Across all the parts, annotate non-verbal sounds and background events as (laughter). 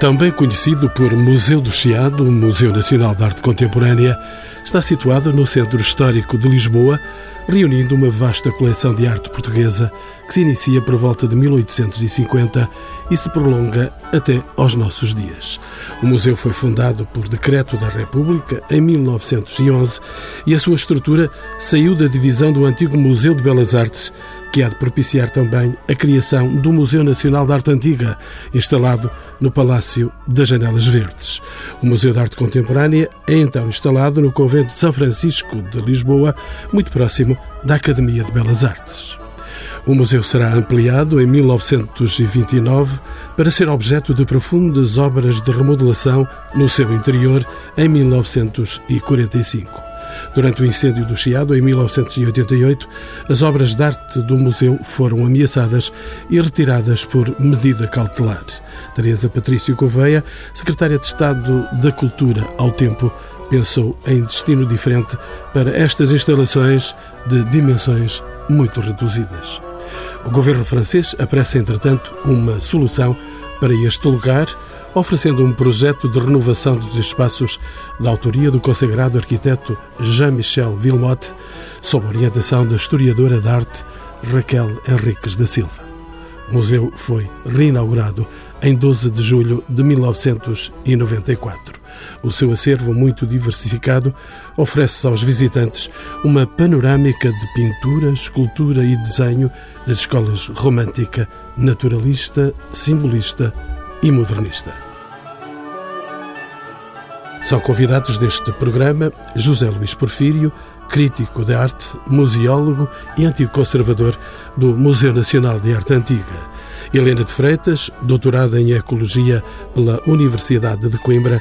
Também conhecido por Museu do Chiado, o Museu Nacional de Arte Contemporânea, está situado no Centro Histórico de Lisboa, reunindo uma vasta coleção de arte portuguesa que se inicia por volta de 1850 e se prolonga até aos nossos dias. O museu foi fundado por decreto da República em 1911 e a sua estrutura saiu da divisão do antigo Museu de Belas Artes, que há de propiciar também a criação do Museu Nacional de Arte Antiga, instalado no Palácio das Janelas Verdes. O Museu de Arte Contemporânea é então instalado no Convento de São Francisco de Lisboa, muito próximo da Academia de Belas Artes. O museu será ampliado em 1929 para ser objeto de profundas obras de remodelação no seu interior em 1945. Durante o incêndio do Chiado, em 1988, as obras de arte do museu foram ameaçadas e retiradas por medida cautelar. Teresa Patrício Gouveia, secretária de Estado da Cultura ao tempo, pensou em destino diferente para estas instalações de dimensões muito reduzidas. O governo francês apressa, entretanto, uma solução para este lugar oferecendo um projeto de renovação dos espaços da autoria do consagrado arquiteto Jean-Michel Villemotte, sob orientação da historiadora de arte Raquel Henriques da Silva. O museu foi reinaugurado em 12 de julho de 1994. O seu acervo muito diversificado oferece aos visitantes uma panorâmica de pintura, escultura e desenho das escolas romântica, naturalista, simbolista e modernista. São convidados deste programa José Luís Porfírio, crítico de arte, museólogo e antigo conservador do Museu Nacional de Arte Antiga. Helena de Freitas, doutorada em Ecologia pela Universidade de Coimbra,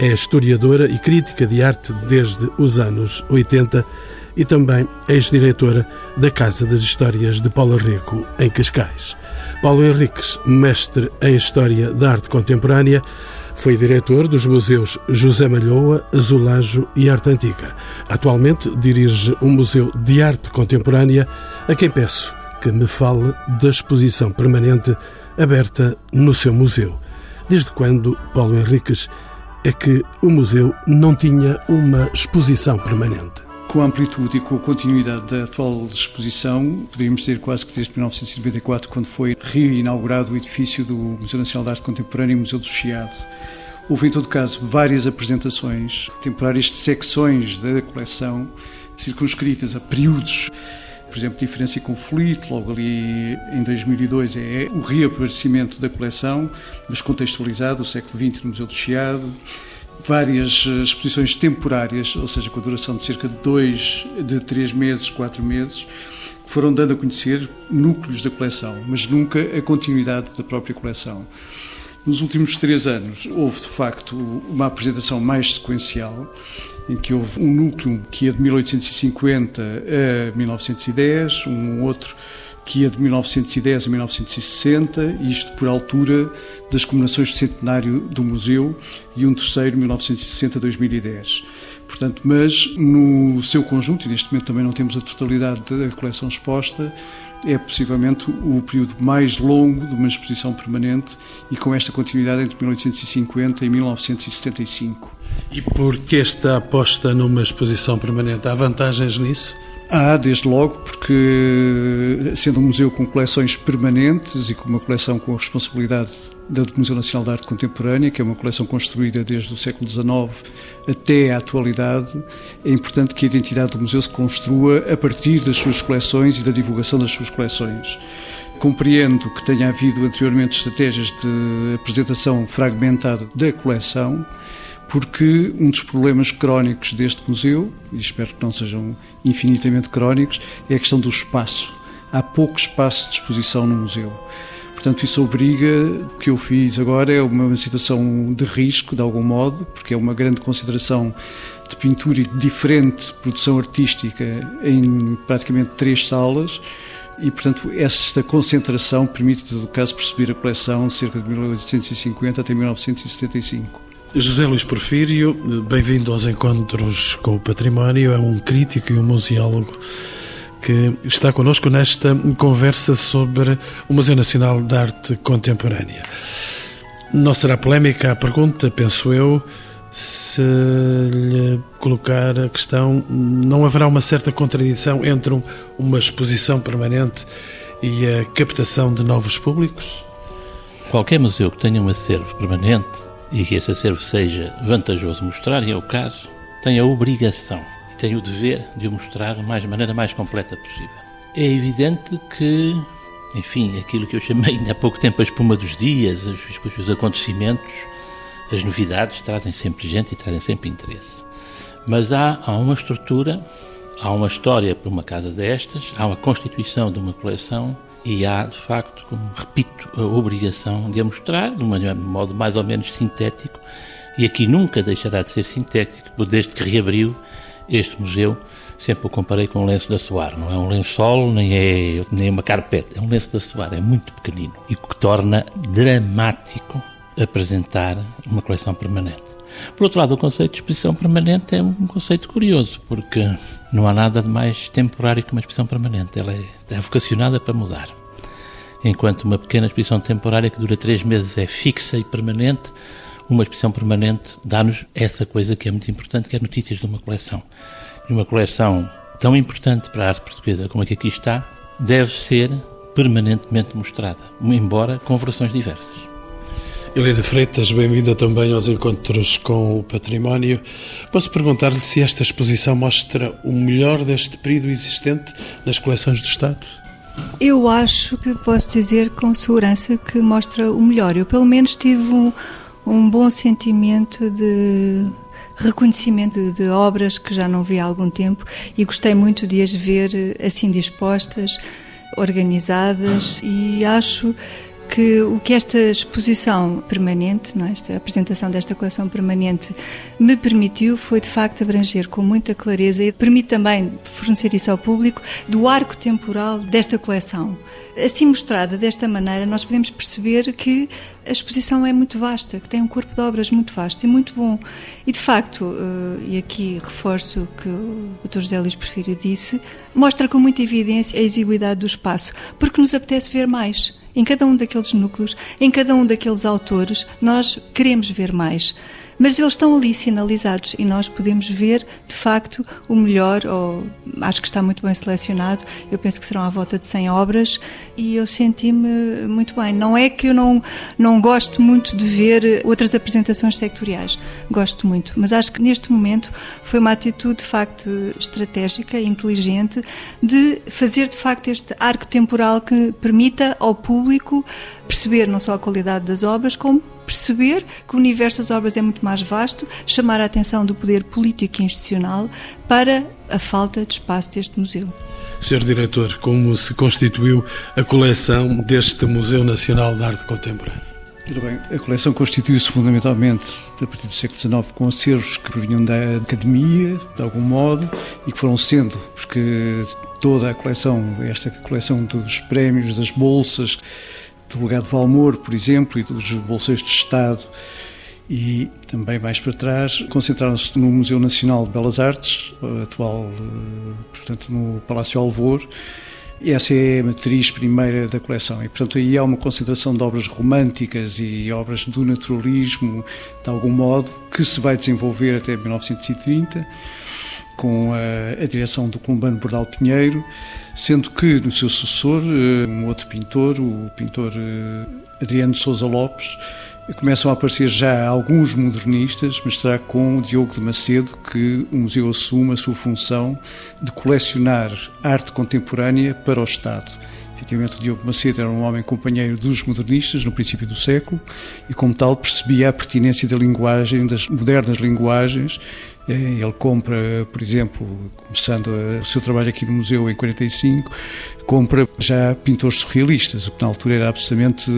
é historiadora e crítica de arte desde os anos 80 e também ex-diretora da Casa das Histórias de Paulo Rico, em Cascais. Paulo Henriques, mestre em História da Arte Contemporânea, foi diretor dos museus José Malhoa, Azulejo e Arte Antiga. Atualmente dirige um museu de arte contemporânea, a quem peço que me fale da exposição permanente aberta no seu museu. Desde quando, Paulo Henriques, é que o museu não tinha uma exposição permanente? Com a amplitude e com a continuidade da atual exposição, poderíamos dizer quase que desde 1994, quando foi reinaugurado o edifício do Museu Nacional de Arte Contemporânea e Museu do Chiado. Houve, em todo caso, várias apresentações temporárias de secções da coleção, circunscritas a períodos por exemplo, Diferença e Conflito, logo ali em 2002, é o reaparecimento da coleção, mas contextualizado, o século XX no Museu do Chiado várias eh, exposições temporárias, ou seja, com a duração de cerca de dois, de três meses, quatro meses, que foram dando a conhecer núcleos da coleção, mas nunca a continuidade da própria coleção. Nos últimos três anos houve de facto uma apresentação mais sequencial, em que houve um núcleo que ia de 1850 a 1910, um outro que de 1910 a 1960, isto por altura das comemorações de centenário do museu, e um terceiro, 1960 a 2010. Portanto, mas no seu conjunto, e neste momento também não temos a totalidade da coleção exposta, é possivelmente o período mais longo de uma exposição permanente e com esta continuidade entre 1850 e 1975. E por que esta aposta numa exposição permanente? Há vantagens nisso? Há, desde logo, porque sendo um museu com coleções permanentes e com uma coleção com a responsabilidade do Museu Nacional de Arte Contemporânea, que é uma coleção construída desde o século XIX até à atualidade, é importante que a identidade do museu se construa a partir das suas coleções e da divulgação das suas coleções. Compreendo que tenha havido anteriormente estratégias de apresentação fragmentada da coleção, porque um dos problemas crónicos deste museu, e espero que não sejam infinitamente crónicos, é a questão do espaço. Há pouco espaço de exposição no museu. Portanto, isso obriga, o que eu fiz agora é uma situação de risco, de algum modo, porque é uma grande consideração de pintura e de diferente produção artística em praticamente três salas. E, portanto, esta concentração permite, todo caso, perceber a coleção cerca de 1850 até 1975. José Luís Porfírio, bem-vindo aos Encontros com o Património, é um crítico e um museólogo que está connosco nesta conversa sobre o Museu Nacional de Arte Contemporânea. Não será polémica a pergunta, penso eu, se lhe colocar a questão, não haverá uma certa contradição entre uma exposição permanente e a captação de novos públicos? Qualquer museu que tenha um acervo permanente e que esse acervo seja vantajoso mostrar, e é o caso, tem a obrigação e tem o dever de o mostrar da maneira mais completa possível. É evidente que, enfim, aquilo que eu chamei ainda há pouco tempo a espuma dos dias, os, os acontecimentos, as novidades trazem sempre gente e trazem sempre interesse. Mas há, há uma estrutura, há uma história para uma casa destas, há uma constituição de uma coleção e há, de facto, como repito, a obrigação de a mostrar de um modo mais ou menos sintético e aqui nunca deixará de ser sintético, desde que reabriu este museu, sempre o comparei com um lenço da Soar. Não é um lençol, nem é nem uma carpete, é um lenço da Soar, é muito pequenino e que torna dramático apresentar uma coleção permanente. Por outro lado, o conceito de exposição permanente é um conceito curioso, porque não há nada de mais temporário que uma exposição permanente. Ela é, vocacionada para mudar. Enquanto uma pequena exposição temporária que dura três meses é fixa e permanente, uma exposição permanente dá-nos essa coisa que é muito importante, que é notícias de uma coleção. E uma coleção tão importante para a arte portuguesa como a que aqui está, deve ser permanentemente mostrada, embora com versões diversas. Helena Freitas, bem-vinda também aos encontros com o património. Posso perguntar-lhe se esta exposição mostra o melhor deste período existente nas coleções do Estado? Eu acho que posso dizer com segurança que mostra o melhor. Eu, pelo menos, tive um, um bom sentimento de reconhecimento de, de, obras que já não vi há algum tempo e gostei muito de as ver assim dispostas, organizadas e acho que o que esta exposição permanente, não, é? esta apresentação desta coleção permanente, me permitiu foi de facto abranger com muita clareza e permite também fornecer isso ao público do arco temporal desta coleção. Assim mostrada desta maneira, nós podemos perceber que a exposição é muito vasta, que tem um corpo de obras muito vasto e muito bom. E de facto, eh, e aqui reforço o que o Dr. José Luís Porfírio disse, mostra com muita evidência a exiguidade do espaço, porque nos apetece ver mais. Em cada um daqueles núcleos, em cada um daqueles autores, nós queremos ver mais. Mas eles estão ali sinalizados e nós podemos ver, de facto, o melhor, ou acho que está muito bem selecionado. Eu penso que serão à volta de 100 obras e eu senti-me muito bem. Não é que eu não, não gosto muito de ver outras apresentações sectoriais, gosto muito, mas acho que neste momento foi uma atitude, de facto, estratégica, inteligente, de fazer, de facto, este arco temporal que permita ao público perceber não só a qualidade das obras, como perceber que o universo das obras é muito mais vasto, chamar a atenção do poder político e institucional para a falta de espaço deste museu. Senhor Diretor, como se constituiu a coleção deste Museu Nacional de Arte Contemporânea? Tudo bem. A coleção constituiu-se fundamentalmente a partir do século XIX com acervos que provinham da academia, de algum modo, e que foram sendo, porque toda a coleção, esta coleção dos prémios, das bolsas, do legado de Valmor, por exemplo, e dos bolseiros de Estado, e também mais para trás, concentraram-se no Museu Nacional de Belas Artes, atual, eh, portanto, no Palácio Alvor, essa é a matriz primeira da coleção. E, portanto, aí há uma concentração de obras românticas e obras do naturalismo, de algum modo, que se vai desenvolver até 1930 com a, a direção do columbano Bordal Pinheiro, sendo que no seu sucessor, eh, um outro pintor, o pintor eh, Adriano Souza Lopes, começam a aparecer já alguns modernistas, mas será com o Diogo de Macedo que o museu assume a sua função de colecionar arte contemporânea para o Estado. Efetivamente, o Diogo Macedo era um homem companheiro dos modernistas no princípio do século e, como tal, percebia a pertinência da linguagem, das modernas linguagens. Eh, ele compra, por exemplo, começando o seu trabalho aqui no museu em 45, compra já pintores surrealistas, o que na altura era absolutamente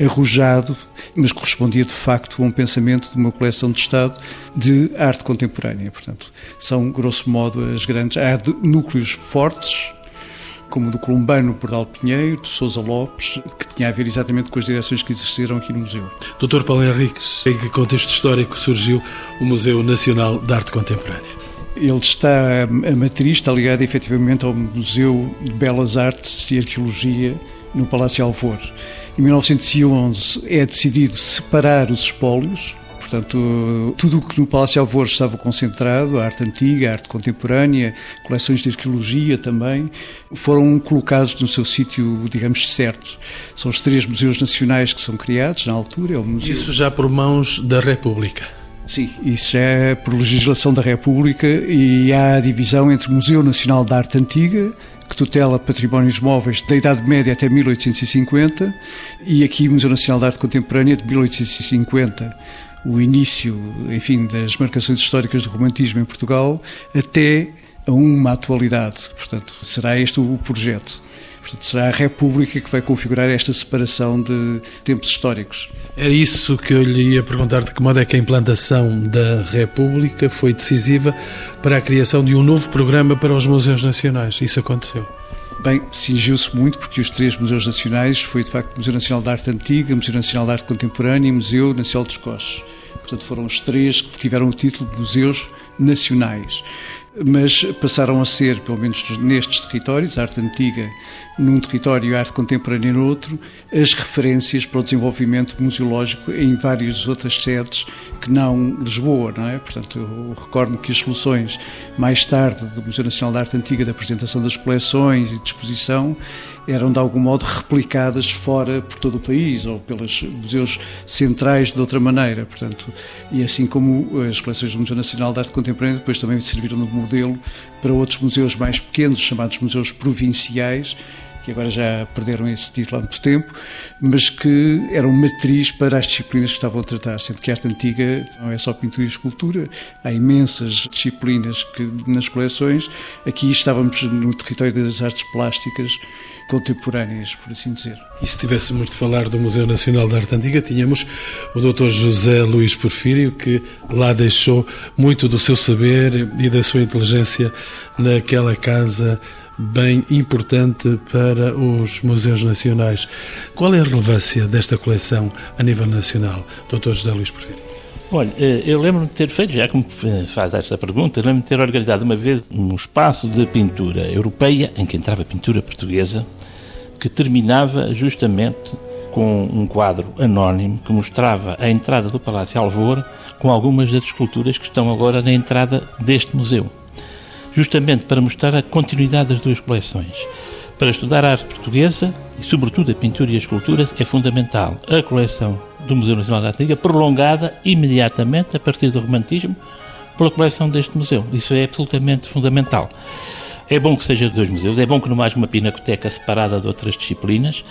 arrojado, mas correspondia de facto a um pensamento de uma coleção de Estado de arte contemporânea. Portanto, são, grosso modo, as grandes. Há núcleos fortes como do Columbano Bordal Pinheiro, de Sousa Lopes, que tinha a ver exatamente com as direções que existiram aqui no museu. Dr. Paulo Henriques, em que contexto histórico surgiu o Museu Nacional de Arte Contemporânea? Ele está, a matriz está ligada efetivamente ao Museu de Belas Artes e Arqueologia no Palácio Alvor. Em 1911 é decidido separar os espólios, Portanto, tudo o que no Palácio Alvor estava concentrado, a arte antiga, a arte contemporânea, coleções de arqueologia também, foram colocados no seu sítio, digamos, certo. São os três museus nacionais que são criados na altura. É o museu... Isso já por mãos da República. Sim, isso é por legislação da República e há a divisão entre o Museu Nacional da Arte Antiga, que tutela patrimónios móveis da Idade Média até 1850, e aqui o Museu Nacional da Arte Contemporânea de 1850 o início, enfim, das marcações históricas do romantismo em Portugal até a uma atualidade. Portanto, será este o projeto. Portanto, será a República que vai configurar esta separação de tempos históricos. Era isso que eu lhe ia perguntar, de que modo é que a implantação da República foi decisiva para a criação de um novo programa para os museus nacionais. Isso aconteceu? Bem, cingiu-se muito porque os três museus nacionais foi de facto o Museu Nacional de Arte Antiga, o Museu Nacional de Arte Contemporânea e o Museu Nacional dos Coches. Portanto, foram os três que tiveram o título de museus nacionais mas passaram a ser, pelo menos nestes territórios, arte antiga num território e arte contemporânea no outro, as referências para o desenvolvimento museológico em várias outras sedes que não Lisboa, não é? Portanto, eu recordo que as soluções mais tarde do Museu Nacional da Arte Antiga da apresentação das coleções e de exposição eram de algum modo replicadas fora por todo o país ou pelos museus centrais de outra maneira, portanto, e assim como as coleções do Museu Nacional de Arte Contemporânea depois também serviram de modelo para outros museus mais pequenos, chamados museus provinciais, que agora já perderam esse título há muito tempo, mas que eram matriz para as disciplinas que estavam a tratar, sendo que a arte antiga não é só pintura e escultura, há imensas disciplinas que nas coleções. Aqui estávamos no território das artes plásticas contemporâneas, por assim dizer. E se tivéssemos de falar do Museu Nacional da Arte Antiga, tínhamos o Dr. José Luís Porfírio, que lá deixou muito do seu saber e da sua inteligência naquela casa bem importante para os museus nacionais. Qual é a relevância desta coleção a nível nacional, Dr. José Luís Porfírio? Olha, eh, eu lembro-me de ter feito, já que me faz esta pergunta, lembro-me de ter organizado uma vez um espaço de pintura europeia, em que entrava pintura portuguesa, que terminava justamente com um quadro anónimo que mostrava a entrada do Palácio Alvor com algumas das esculturas que estão agora na entrada deste museu justamente para mostrar a continuidade das duas coleções. Para estudar a arte portuguesa e, sobretudo, a pintura e a escultura, é fundamental a coleção do Museu Nacional da Arte Antiga, prolongada imediatamente, a partir do Romantismo, pela coleção deste museu. Isso é absolutamente fundamental. É bom que seja de dois museus, é bom que não haja uma pinacoteca separada de outras disciplinas,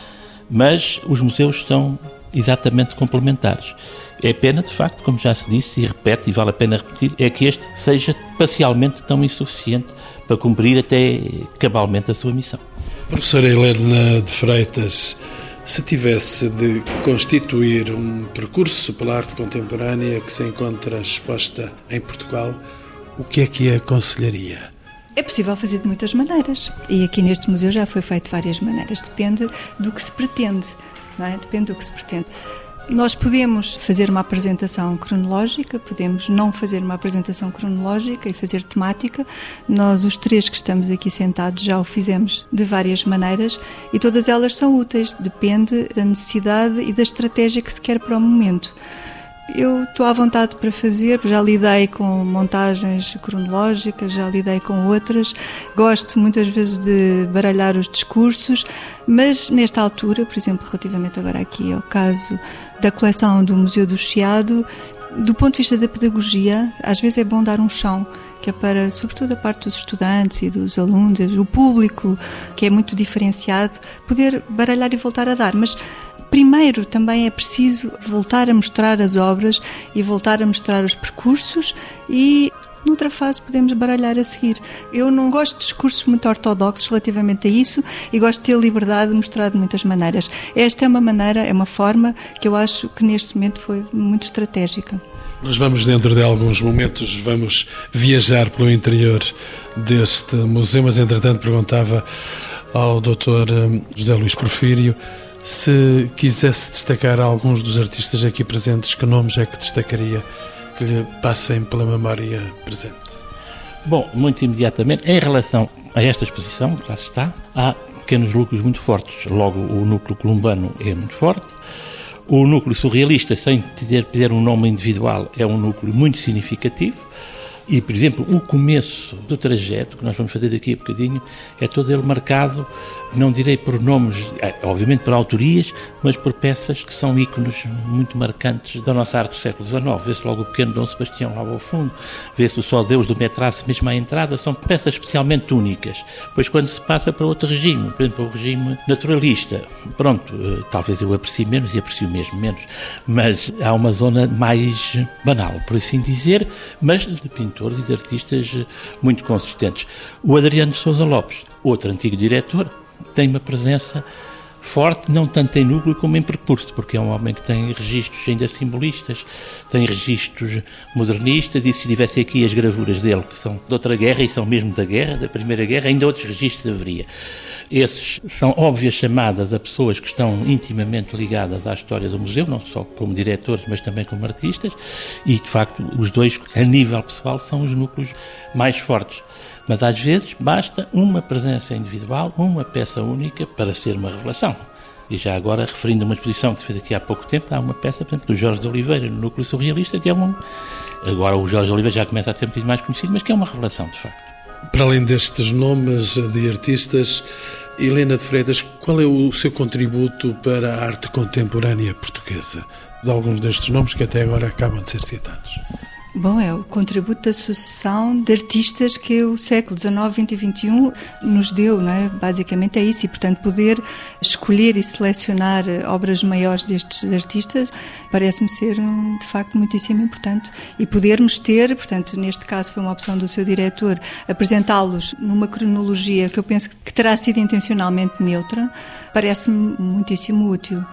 mas os museus são exatamente complementares. É pena, de facto, como já se disse e repete, e vale a pena repetir, é que este seja parcialmente tão insuficiente para cumprir até cabalmente a sua missão. Professora Helena de Freitas, se tivesse de constituir um percurso pela arte contemporânea que se encontra exposta em Portugal, o que é que aconselharia? É possível fazer de muitas maneiras. E aqui neste museu já foi feito de várias maneiras. Depende do que se pretende. Não é? Depende do que se pretende. Nós podemos fazer uma apresentação cronológica, podemos não fazer uma apresentação cronológica e fazer temática. Nós, os três que estamos aqui sentados, já o fizemos de várias maneiras e todas elas são úteis, depende da necessidade e da estratégia que se quer para o momento. Eu estou à vontade para fazer, já lidei com montagens cronológicas, já lidei com outras. Gosto muitas vezes de baralhar os discursos, mas nesta altura, por exemplo, relativamente agora aqui ao caso da coleção do Museu do Chiado, do ponto de vista da pedagogia, às vezes é bom dar um chão, que é para, sobretudo, a parte dos estudantes e dos alunos, o público, que é muito diferenciado, poder baralhar e voltar a dar. Mas primeiro também é preciso voltar a mostrar as obras e voltar a mostrar os percursos e noutra fase podemos baralhar a seguir. Eu não gosto de discursos muito ortodoxos relativamente a isso e gosto de ter liberdade de mostrar de muitas maneiras. Esta é uma maneira, é uma forma que eu acho que neste momento foi muito estratégica. Nós vamos, dentro de alguns momentos, vamos viajar pelo interior deste museu, mas entretanto perguntava ao Dr. Hum, José Luís Porfírio se quisesse destacar alguns dos artistas aqui presentes, que nomes é que destacaria que lhe passem pela memória presente? Bom, muito imediatamente, em relação a esta exposição, claro está, há pequenos núcleos muito fortes. Logo, o núcleo columbano é muito forte. O núcleo surrealista, sem ter um nome individual, é um núcleo muito significativo. E, por exemplo, o começo do trajeto, que nós vamos fazer daqui a bocadinho, é todo ele marcado, não direi por nomes, é, obviamente por autorias, mas por peças que são ícones muito marcantes da nossa arte do século XIX. Vê-se logo o pequeno Dom Sebastião lá ao fundo, vê-se o Só Deus do Metrace mesmo à entrada, são peças especialmente únicas. Pois quando se passa para outro regime, por exemplo, o regime naturalista, pronto, eh, talvez eu aprecie menos e aprecio mesmo menos, mas há uma zona mais banal, por assim dizer, mas de pintores e de artistas eh, muito consistentes. O Adriano Sousa Lopes, outro antigo diretor, tem uma presença forte, não tanto em núcleo como em percurso, porque é um homem que tem registros ainda simbolistas, tem registros modernistas, e se tivesse aqui as gravuras dele, que são de outra guerra, e são mesmo da guerra, da Primeira Guerra, ainda outros registros haveria. Esses são óbvias chamadas a pessoas que estão intimamente ligadas à história do museu, não só como diretores, mas também como artistas, e de facto os dois, a nível pessoal, são os núcleos mais fortes. Mas às vezes basta uma presença individual, uma peça única para ser uma revelação. E já agora, referindo a uma exposição que se fez aqui há pouco tempo, há uma peça, por exemplo, do Jorge de Oliveira, no Núcleo Surrealista, que é um. Agora o Jorge de Oliveira já começa a ser um bocadinho mais conhecido, mas que é uma revelação, de facto. Para além destes nomes de artistas, Helena de Freitas, qual é o seu contributo para a arte contemporânea portuguesa? De alguns destes nomes que até agora acabam de ser citados. Bom, é o contributo da sucessão de artistas que o século XIX, XX e XXI nos deu, não é? Basicamente é isso, e portanto poder escolher e selecionar obras maiores destes artistas parece-me ser de facto muitíssimo importante. E podermos ter, portanto, neste caso foi uma opção do seu diretor, apresentá-los numa cronologia que eu penso que terá sido intencionalmente neutra, parece-me muitíssimo útil.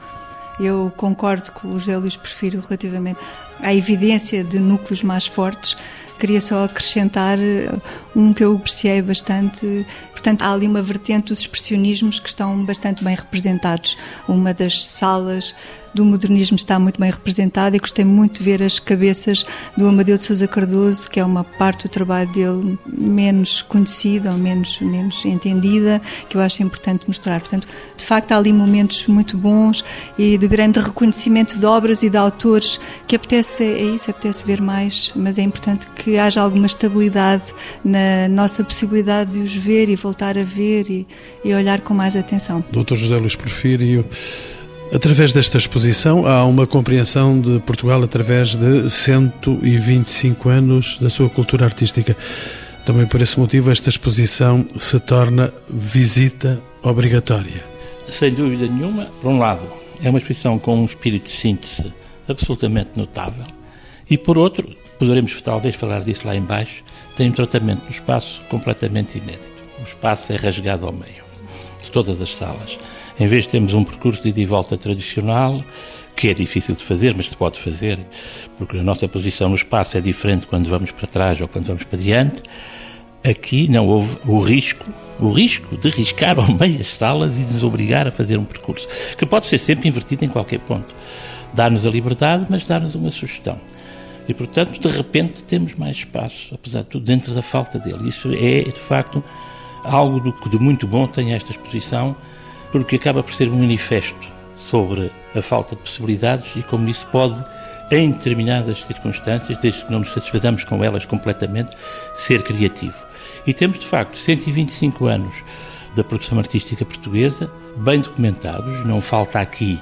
Eu concordo com o José Luís, prefiro relativamente à evidência de núcleos mais fortes. Queria só acrescentar eh, um que eu apreciei bastante. Portanto, há ali uma vertente dos expressionismos que estão bastante bem representados. Uma das salas do modernismo está muito bem representada e gostei muito de ver as cabeças do Amadeu de Sousa Cardoso, que é uma parte do trabalho dele menos conhecida ou menos, menos entendida, que eu acho importante mostrar. Portanto, de facto, há ali momentos muito bons e de grande reconhecimento de obras e de autores que apetece, é isso, apetece ver mais, mas é importante que haja alguma estabilidade na nossa possibilidade de os ver e voltar a ver e, e olhar com mais atenção. Doutor José Luís Porfírio, Através desta exposição há uma compreensão de Portugal através de 125 anos da sua cultura artística. Também por esse motivo esta exposição se torna visita obrigatória. Sem dúvida nenhuma, por um lado, é uma exposição com um espírito de síntese absolutamente notável e por outro, poderemos talvez falar disso lá embaixo, tem um tratamento do espaço completamente inédito. O espaço é rasgado ao meio, de todas as salas. Em vez de termos um percurso de ida e volta tradicional, que é difícil de fazer, mas se pode fazer, porque a nossa posição no espaço é diferente quando vamos para trás ou quando vamos para diante, aqui não houve o risco, o risco de riscar (laughs) ao meio as salas e nos obrigar a fazer um percurso, que pode ser sempre invertido em qualquer ponto. Dar-nos a liberdade, mas dar-nos uma sugestão. E, portanto, de repente temos mais espaço, apesar de tudo, dentro da falta dele. Isso é, de facto, algo do que de muito bom tem esta exposição, porque acaba por ser um manifesto sobre a falta de possibilidades e como isso pode, em determinadas circunstâncias, desde que não nos satisfazamos com elas completamente, ser criativo. E temos, de facto, 125 anos da produção artística portuguesa, bem documentados, não falta aqui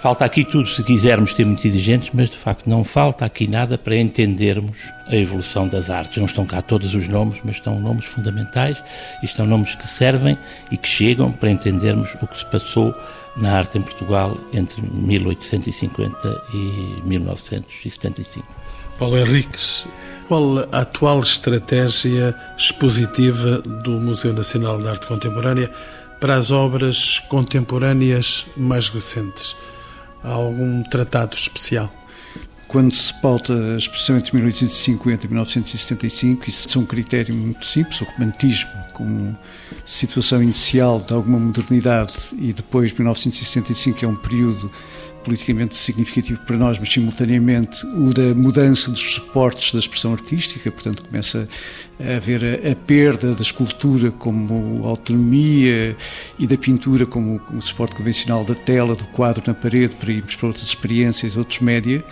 Falta aqui tudo se quisermos ser muito exigentes, mas de facto não falta aqui nada para entendermos a evolução das artes. Não estão cá todos os nomes, mas estão nomes fundamentais e estão nomes que servem e que chegam para entendermos o que se passou na arte em Portugal entre 1850 e 1975. Paulo Henriques, qual a atual estratégia expositiva do Museu Nacional de Arte Contemporânea para as obras contemporâneas mais recentes? Algum tratado especial? Quando se pauta a expressão entre 1850 e 1975, isso é um critério muito simples, o romantismo, como situação inicial de alguma modernidade, e depois 1975 é um período politicamente significativo para nós, mas simultaneamente o da mudança dos suportes da expressão artística, portanto começa a haver a, a perda da escultura como autonomia e da pintura como suporte convencional da tela, do quadro na parede, para irmos para outras experiências, outros média.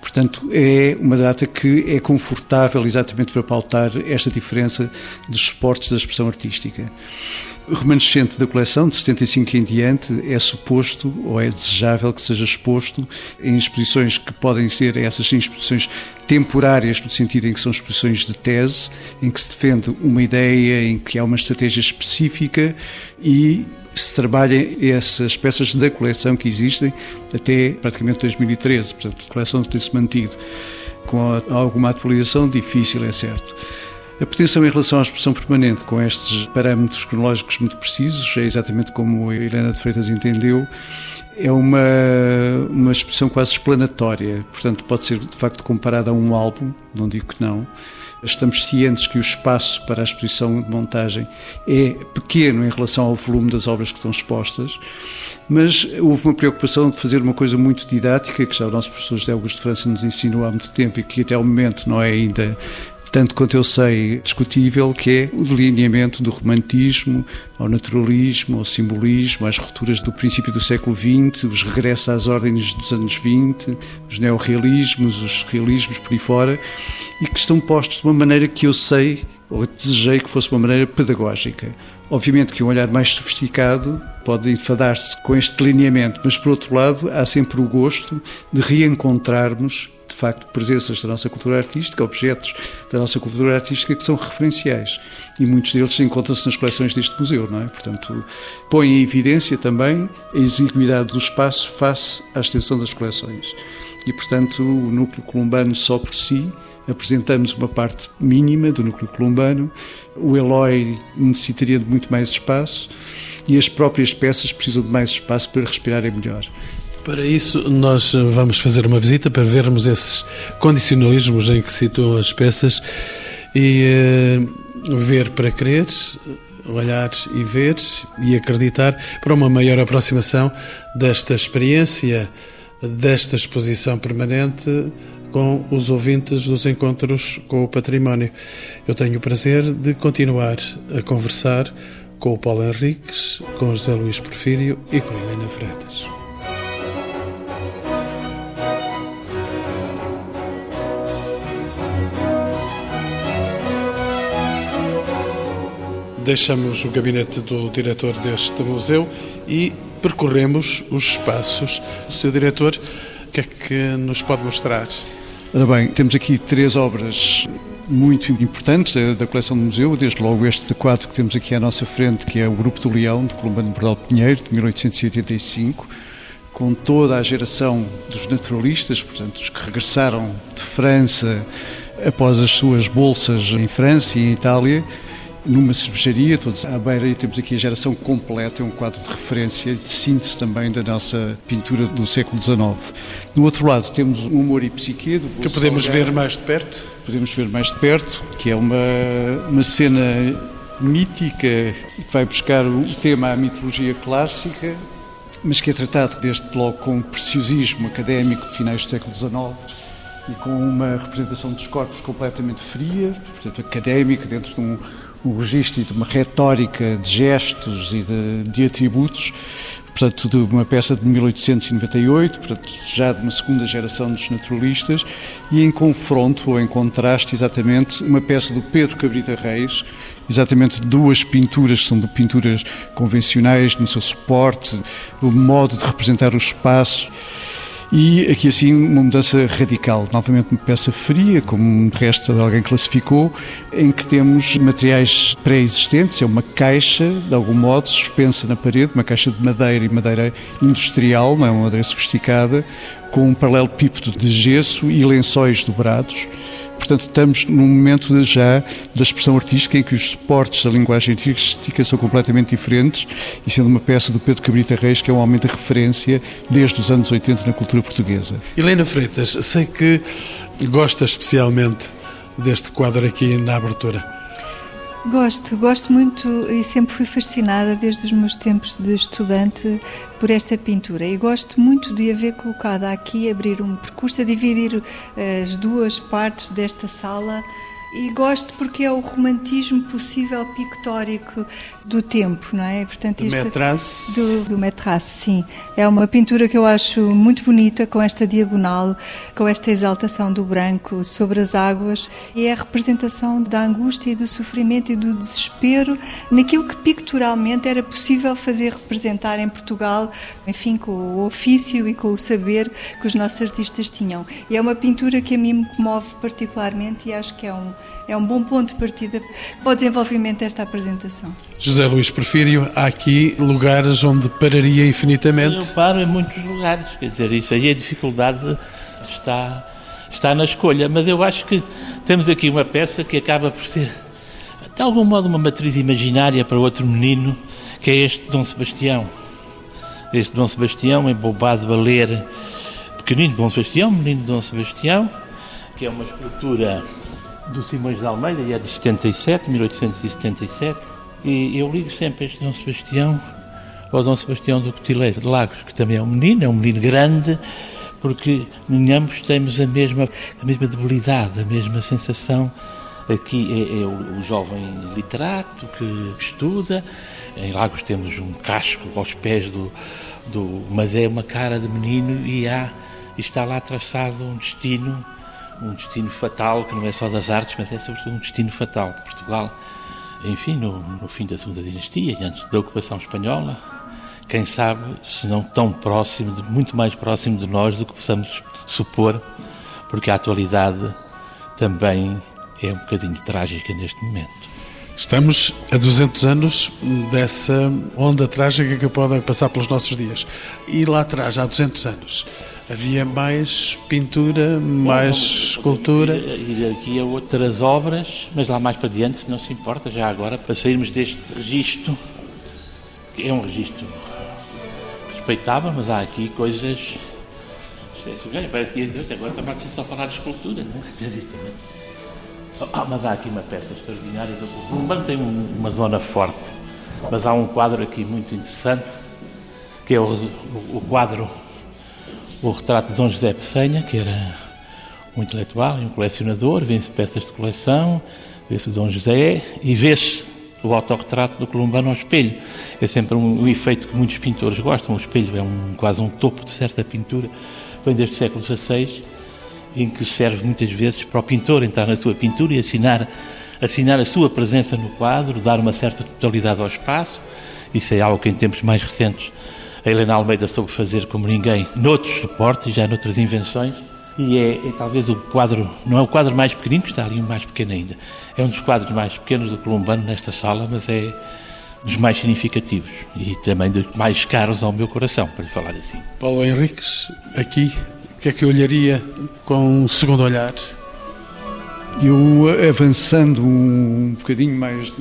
Portanto, é uma data que é confortável exatamente para pautar esta diferença dos suportes da expressão artística. O remanescente da coleção, de 75 em diante, é suposto ou é desejável que seja exposto em exposições que podem ser essas exposições temporárias, no sentido em que são exposições de tese, em que se defende uma ideia, em que há uma estratégia específica e se trabalha essas peças da coleção que existem até praticamente 2013. Portanto, a coleção tem-se mantido com alguma atualização, difícil, é certo. A pretensão em relação à exposição permanente, com estes parâmetros cronológicos muito precisos, é exatamente como a Helena de Freitas entendeu, é uma, uma exposição quase explanatória, portanto pode ser de facto comparada a um álbum, não digo que não, Estamos cientes que o espaço para a exposição de montagem é pequeno em relação ao volume das obras que estão expostas, mas houve uma preocupação de fazer uma coisa muito didática, que já o nosso professor José Augusto de França nos ensinou há muito tempo e que até ao momento não é ainda tanto quanto eu sei, discutível, que é o delineamento do romantismo ao naturalismo, ao simbolismo, às rupturas do princípio do século XX, os regressos às ordens dos anos 20, os neorrealismos, os realismos por aí fora, e que estão postos de uma maneira que eu sei, ou desejei que fosse uma maneira pedagógica. Obviamente que um olhar mais sofisticado pode enfadar-se com este delineamento, mas por outro lado há sempre o gosto de reencontrarmos de facto presenças da nossa cultura artística, objetos da nossa cultura artística que são referenciais e muitos deles encontram-se nas coleções deste museu, não é? Portanto, põe em evidência também a exiguidade do espaço face à extensão das coleções. E, portanto, o núcleo columbano só por si apresentamos uma parte mínima do núcleo columbano, o Eloy necessitaria de muito mais espaço e as próprias peças precisam de mais espaço para respirarem melhor. Para isso, nós vamos fazer uma visita para vermos esses condicionalismos em que situam as peças e uh, ver para crer, olhar e ver e acreditar para uma maior aproximação desta experiência, desta exposição permanente com os ouvintes dos encontros com o património. Eu tenho o prazer de continuar a conversar com o Paulo Henriques, com José Luís Porfírio e com Helena Freitas. Deixamos o gabinete do diretor deste museu e percorremos os espaços. O seu diretor, o que é que nos pode mostrar? Ora bem, temos aqui três obras muito importantes da, da, coleção do museu, desde logo este quadro que temos aqui à nossa frente, que é o Grupo do Leão, de Columbano Bordal Pinheiro, de 1885, com toda a geração dos naturalistas, portanto, os que regressaram de França após as suas bolsas em França e em Itália, numa cervejaria, todos à beira, e temos aqui a geração completa, é um quadro de referência, de síntese também da nossa pintura do século XIX. No outro lado temos o Humor e Psique. Que podemos Salgar. ver mais de perto? Podemos ver mais de perto, que é uma, uma cena mítica que vai buscar o tema à mitologia clássica, mas que é tratado desde logo com um preciosismo académico de finais do século XIX e com uma representação dos corpos completamente fria, portanto académica, dentro de um um registro de uma retórica de gestos e de, de atributos, portanto, de uma peça de 1898, portanto, já de uma segunda geração dos naturalistas, e em confronto ou em contraste, exatamente, uma peça do Pedro Cabrita Reis, exatamente duas pinturas, são de pinturas convencionais no seu suporte, o modo de representar o espaço. E aqui assim uma mudança radical, novamente uma peça fria, como de resto alguém classificou, em que temos materiais pré-existentes, é uma caixa, de algum modo, suspensa na parede, uma caixa de madeira e madeira industrial, não é? Uma madeira sofisticada, com um paralelepípedo de gesso e lençóis dobrados Portanto, estamos num momento já da expressão artística em que os suportes da linguagem artística são completamente diferentes e sendo uma peça do Pedro Cabrita Reis, que é um homem de referência desde os anos 80 na cultura portuguesa. Helena Freitas, sei que gosta especialmente deste quadro aqui na abertura. Gosto, gosto muito e sempre fui fascinada desde os meus tempos de estudante por esta pintura. E gosto muito de a ver colocada aqui, abrir um percurso, a dividir eh, as duas partes desta sala e gosto porque é o romantismo possível pictórico do tempo, não é? Portanto, do Metras. Do, do sim. É uma pintura que eu acho muito bonita, com esta diagonal, com esta exaltação do branco sobre as águas, e é a representação da angústia e do sofrimento e do desespero naquilo que picturalmente era possível fazer representar em Portugal, enfim, com o ofício e com o saber que os nossos artistas tinham. E é uma pintura que a mim me comove particularmente e acho que é um é um bom ponto de partida para o desenvolvimento desta apresentação. José Luís Porfírio, há aqui lugares onde pararia infinitamente? Eu paro em muitos lugares, quer dizer, isso aí a dificuldade está, está na escolha, mas eu acho que temos aqui uma peça que acaba por ser, de algum modo, uma matriz imaginária para outro menino, que é este Dom Sebastião. Este Dom Sebastião, embobado a ler, pequenino Dom Sebastião, menino Dom Sebastião, que é uma escultura do Simões de Almeida, e é de 77, 1877, e eu ligo sempre este Dom Sebastião ao Dom Sebastião do Cotileiro de Lagos, que também é um menino, é um menino grande, porque em ambos temos a mesma, a mesma debilidade, a mesma sensação. Aqui é, é o, o, jovem literato que, estuda, em Lagos temos um casco aos pés do, do. mas é uma cara de menino e há, está lá traçado um destino um destino fatal, que não é só das artes, mas é sobretudo um destino fatal de Portugal. Enfim, no, no fim da Segunda Dinastia e antes da ocupação espanhola, quem sabe, se não tão próximo, de, muito mais próximo de nós do que possamos supor, porque a atualidade também é um bocadinho trágica neste momento. Estamos a 200 anos dessa onda trágica que pode passar pelos nossos dias. E lá atrás, há 200 anos, havia mais pintura, mais escultura. E aqui a outras obras, mas lá mais para diante, se não se importa, já agora, para sairmos deste registro, que é um registro respeitável, mas há aqui coisas. Parece que até agora está mais só a falar de escultura, não é? (laughs) Ah, mas há aqui uma peça extraordinária. O Urbano tem uma zona forte, mas há um quadro aqui muito interessante, que é o, o quadro o retrato de Dom José Pessanha, que era um intelectual e um colecionador, vê-se peças de coleção, vê-se o Dom José e vê-se o autorretrato do Columbano ao espelho. É sempre um, um, efeito que muitos pintores gostam. O espelho é um, quase um topo de certa pintura, vem desde o século XVI, em que serve muitas vezes para o pintor entrar na sua pintura e assinar, assinar a sua presença no quadro, dar uma certa totalidade ao espaço. Isso é algo que em tempos mais recentes a Helena Almeida soube fazer como ninguém noutros suportes, já noutras invenções. E é, é, talvez o quadro, não é o quadro mais pequenino, que está ali um mais pequeno ainda. É um dos quadros mais pequenos do Columbano nesta sala, mas é dos mais significativos e também dos mais caros ao meu coração, para lhe falar assim. Paulo Henriques, aqui, o que é que olharia com um segundo olhar? Eu, avançando um bocadinho mais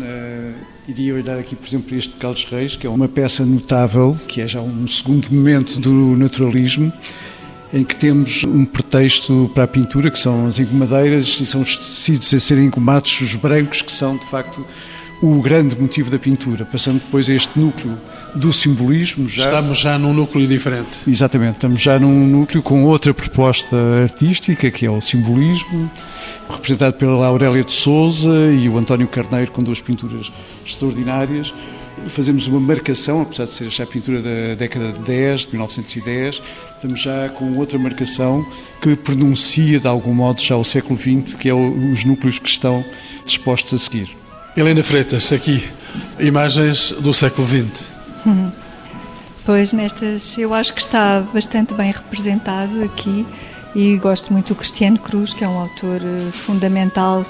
Iria olhar aqui, por exemplo, para este Carlos Reis, que é uma peça notável, que é já um segundo momento do naturalismo, em que temos um pretexto para a pintura, que são as engomadeiras e são os tecidos a serem engomados, os brancos, que são, de facto, o grande motivo da pintura, passando depois a este núcleo do simbolismo. Já... Estamos já num núcleo diferente. Exatamente, estamos já num núcleo com outra proposta artística, que é o simbolismo, representado pela Aurélia de Souza e o António Carneiro, com duas pinturas extraordinárias. E fazemos uma marcação, apesar de ser já a pintura da década de 10, de 1910, estamos já com outra marcação que pronuncia de algum modo já o século XX, que é os núcleos que estão dispostos a seguir. Helena Freitas, aqui, imagens do século XX. Pois, nestas, eu acho que está bastante bem representado aqui e gosto muito do Cristiano Cruz, que é um autor eh, fundamental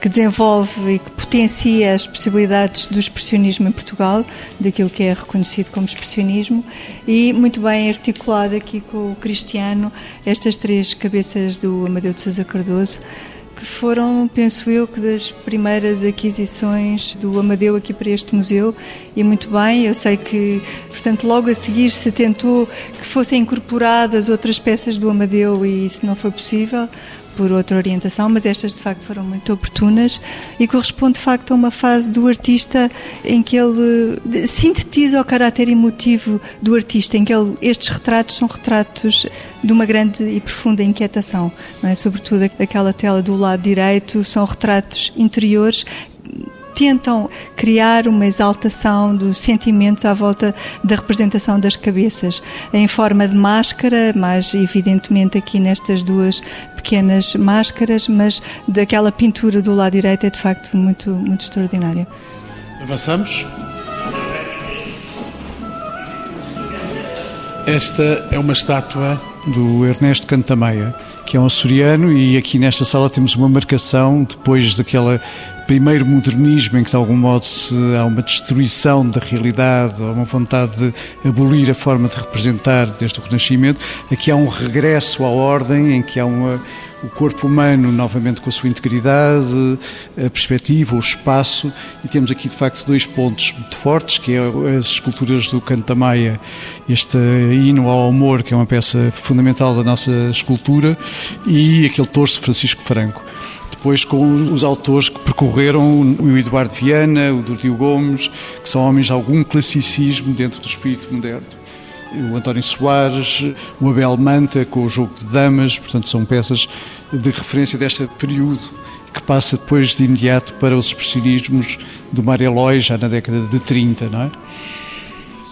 que desenvolve e que potencia as possibilidades do expressionismo em Portugal, daquilo que é reconhecido como expressionismo, e muito bem articulado aqui com o Cristiano, estas três cabeças do Amadeu de Sousa Cardoso, foram, penso eu, que das primeiras aquisições do Amadeu aqui para este museu. E muito bem, eu sei que, portanto, logo a seguir se tentou que fossem incorporadas outras peças do Amadeu e isso não foi possível, por outra orientação, mas estas de facto foram muito oportunas e corresponde de facto a uma fase do artista em que ele sintetiza o caráter emotivo do artista, em que ele, estes retratos são retratos de uma grande e profunda inquietação, não é? sobretudo aquela tela do lado direito, são retratos interiores tentam criar uma exaltação dos sentimentos à volta da representação das cabeças, em forma de máscara, mais evidentemente aqui nestas duas pequenas máscaras, mas daquela pintura do lado direito é de facto muito, muito extraordinária. Avançamos. Esta é uma estátua do Ernesto Cantameia, que é um açoriano, e aqui nesta sala temos uma marcação depois daquela primeiro modernismo, em que de algum modo se, há uma destruição da realidade, há uma vontade de abolir a forma de representar desde o Renascimento, aqui há um regresso à ordem, em que há uma, o corpo humano novamente com a sua integridade, a perspectiva, o espaço, e temos aqui de facto dois pontos muito fortes, que é as esculturas do Cantamaia, este hino ao amor, que é uma peça fundamental da nossa escultura, e aquele torso Francisco Franco depois com os autores que percorreram o Eduardo Viana, o Dordio Gomes, que são homens de algum classicismo dentro do espírito moderno. O António Soares, o Abel Manta com o Jogo de Damas, portanto são peças de referência deste período que passa depois de imediato para os expressionismos do Mário Eloy, já na década de 30, não é?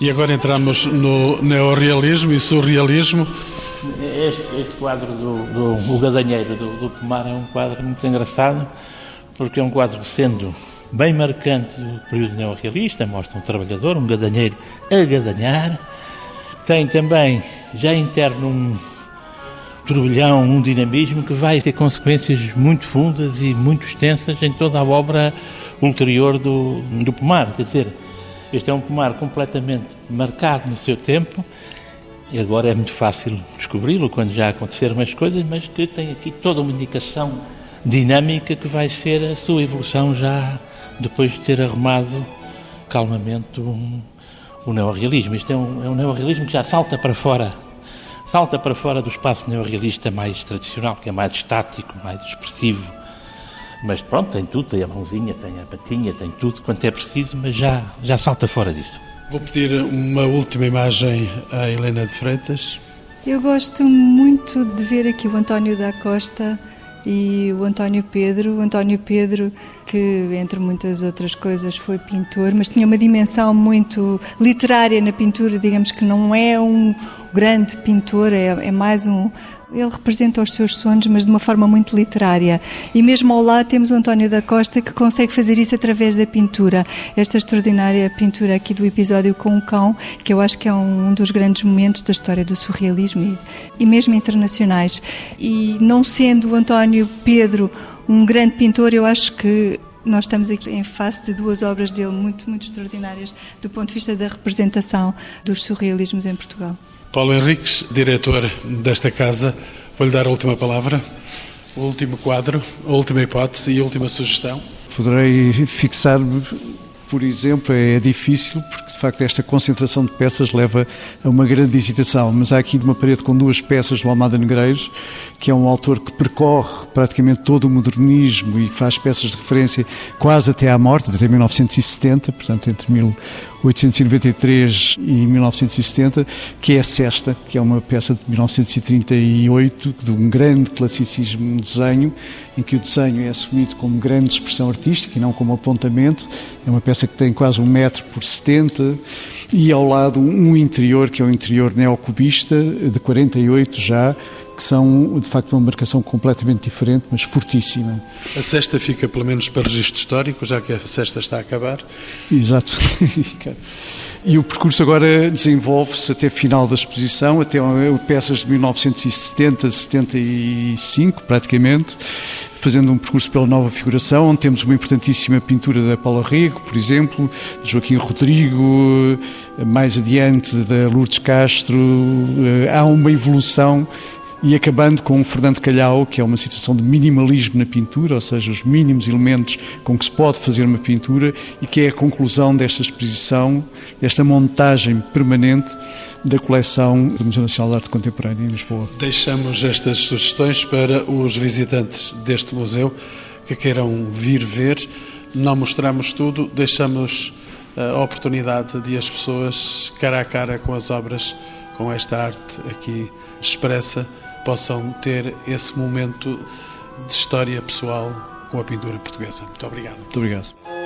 E agora entramos no neorrealismo e surrealismo. Este, este quadro do, do o Gadanheiro do, do Pomar é um quadro muito engraçado, porque é um quadro sendo bem marcante do período neorrealista, mostra um trabalhador, um gadanheiro a gadanhar. Tem também, já interno, um turbilhão, um dinamismo que vai ter consequências muito fundas e muito extensas em toda a obra ulterior do, do Pomar. Quer dizer, este é um pomar completamente marcado no seu tempo e agora é muito fácil descobri-lo quando já aconteceram as coisas, mas que tem aqui toda uma indicação dinâmica que vai ser a sua evolução já depois de ter arrumado calmamente um, o neorrealismo. Isto é um, é um neorrealismo que já salta para fora, salta para fora do espaço neorrealista mais tradicional, que é mais estático, mais expressivo. Mas pronto, tem tudo, tem a mãozinha, tem a patinha, tem tudo quanto é preciso, mas já, já salta fora disso. Vou pedir uma última imagem à Helena de Freitas. Eu gosto muito de ver aqui o António da Costa e o António Pedro. O António Pedro, que entre muitas outras coisas foi pintor, mas tinha uma dimensão muito literária na pintura, digamos que não é um grande pintor, é, é mais um, ele representa os seus sonhos, mas de uma forma muito literária. E mesmo ao lado temos o António da Costa que consegue fazer isso através da pintura. Esta extraordinária pintura aqui do episódio com o cão, que eu acho que é um dos grandes momentos da história do surrealismo e, e mesmo internacionais. E não sendo o António Pedro um grande pintor, eu acho que nós estamos aqui em face de duas obras dele muito, muito extraordinárias do ponto de vista da representação dos surrealismos em Portugal. Paulo Henriques, diretor desta casa, vou-lhe dar a última palavra, o último quadro, a última hipótese e a última sugestão. Poderei fixar-me, por exemplo, é difícil porque de facto esta concentração de peças leva a uma grande hesitação, mas há aqui uma parede com duas peças do Almada Negreiros, que é um autor que percorre praticamente todo o modernismo e faz peças de referência quase até à morte, até 1970, portanto entre 1893 e 1970, que é a Sesta, que é uma peça de 1938, de um grande classicismo no desenho, em que o desenho é assumido como grande expressão artística e não como apontamento. É uma peça que tem quase um metro por 70 e ao lado um interior, que é o interior neocubista, de 48 já, que são de facto uma marcação completamente diferente, mas fortíssima. A sexta fica pelo menos para registro histórico, já que a sexta está a acabar. Exato. (laughs) E o percurso agora desenvolve-se até final da exposição, até peças de 1970, 75 praticamente, fazendo um percurso pela nova figuração, onde temos uma importantíssima pintura da Paula Rego, por exemplo, de Joaquim Rodrigo, mais adiante da Lourdes Castro. Eh, há uma evolução e acabando com o Fernando Calhau, que é uma situação de minimalismo na pintura, ou seja, os mínimos elementos com que se pode fazer uma pintura e que é a conclusão desta exposição, desta montagem permanente da coleção do Museu Nacional de Arte Contemporânea em Lisboa. Deixamos estas sugestões para os visitantes deste museu que queiram vir ver. Não mostramos tudo, deixamos a oportunidade de as pessoas, cara a cara com as obras, com esta arte aqui expressa, possam ter esse momento de história pessoal com a pintura portuguesa. Muito obrigado. Muito obrigado.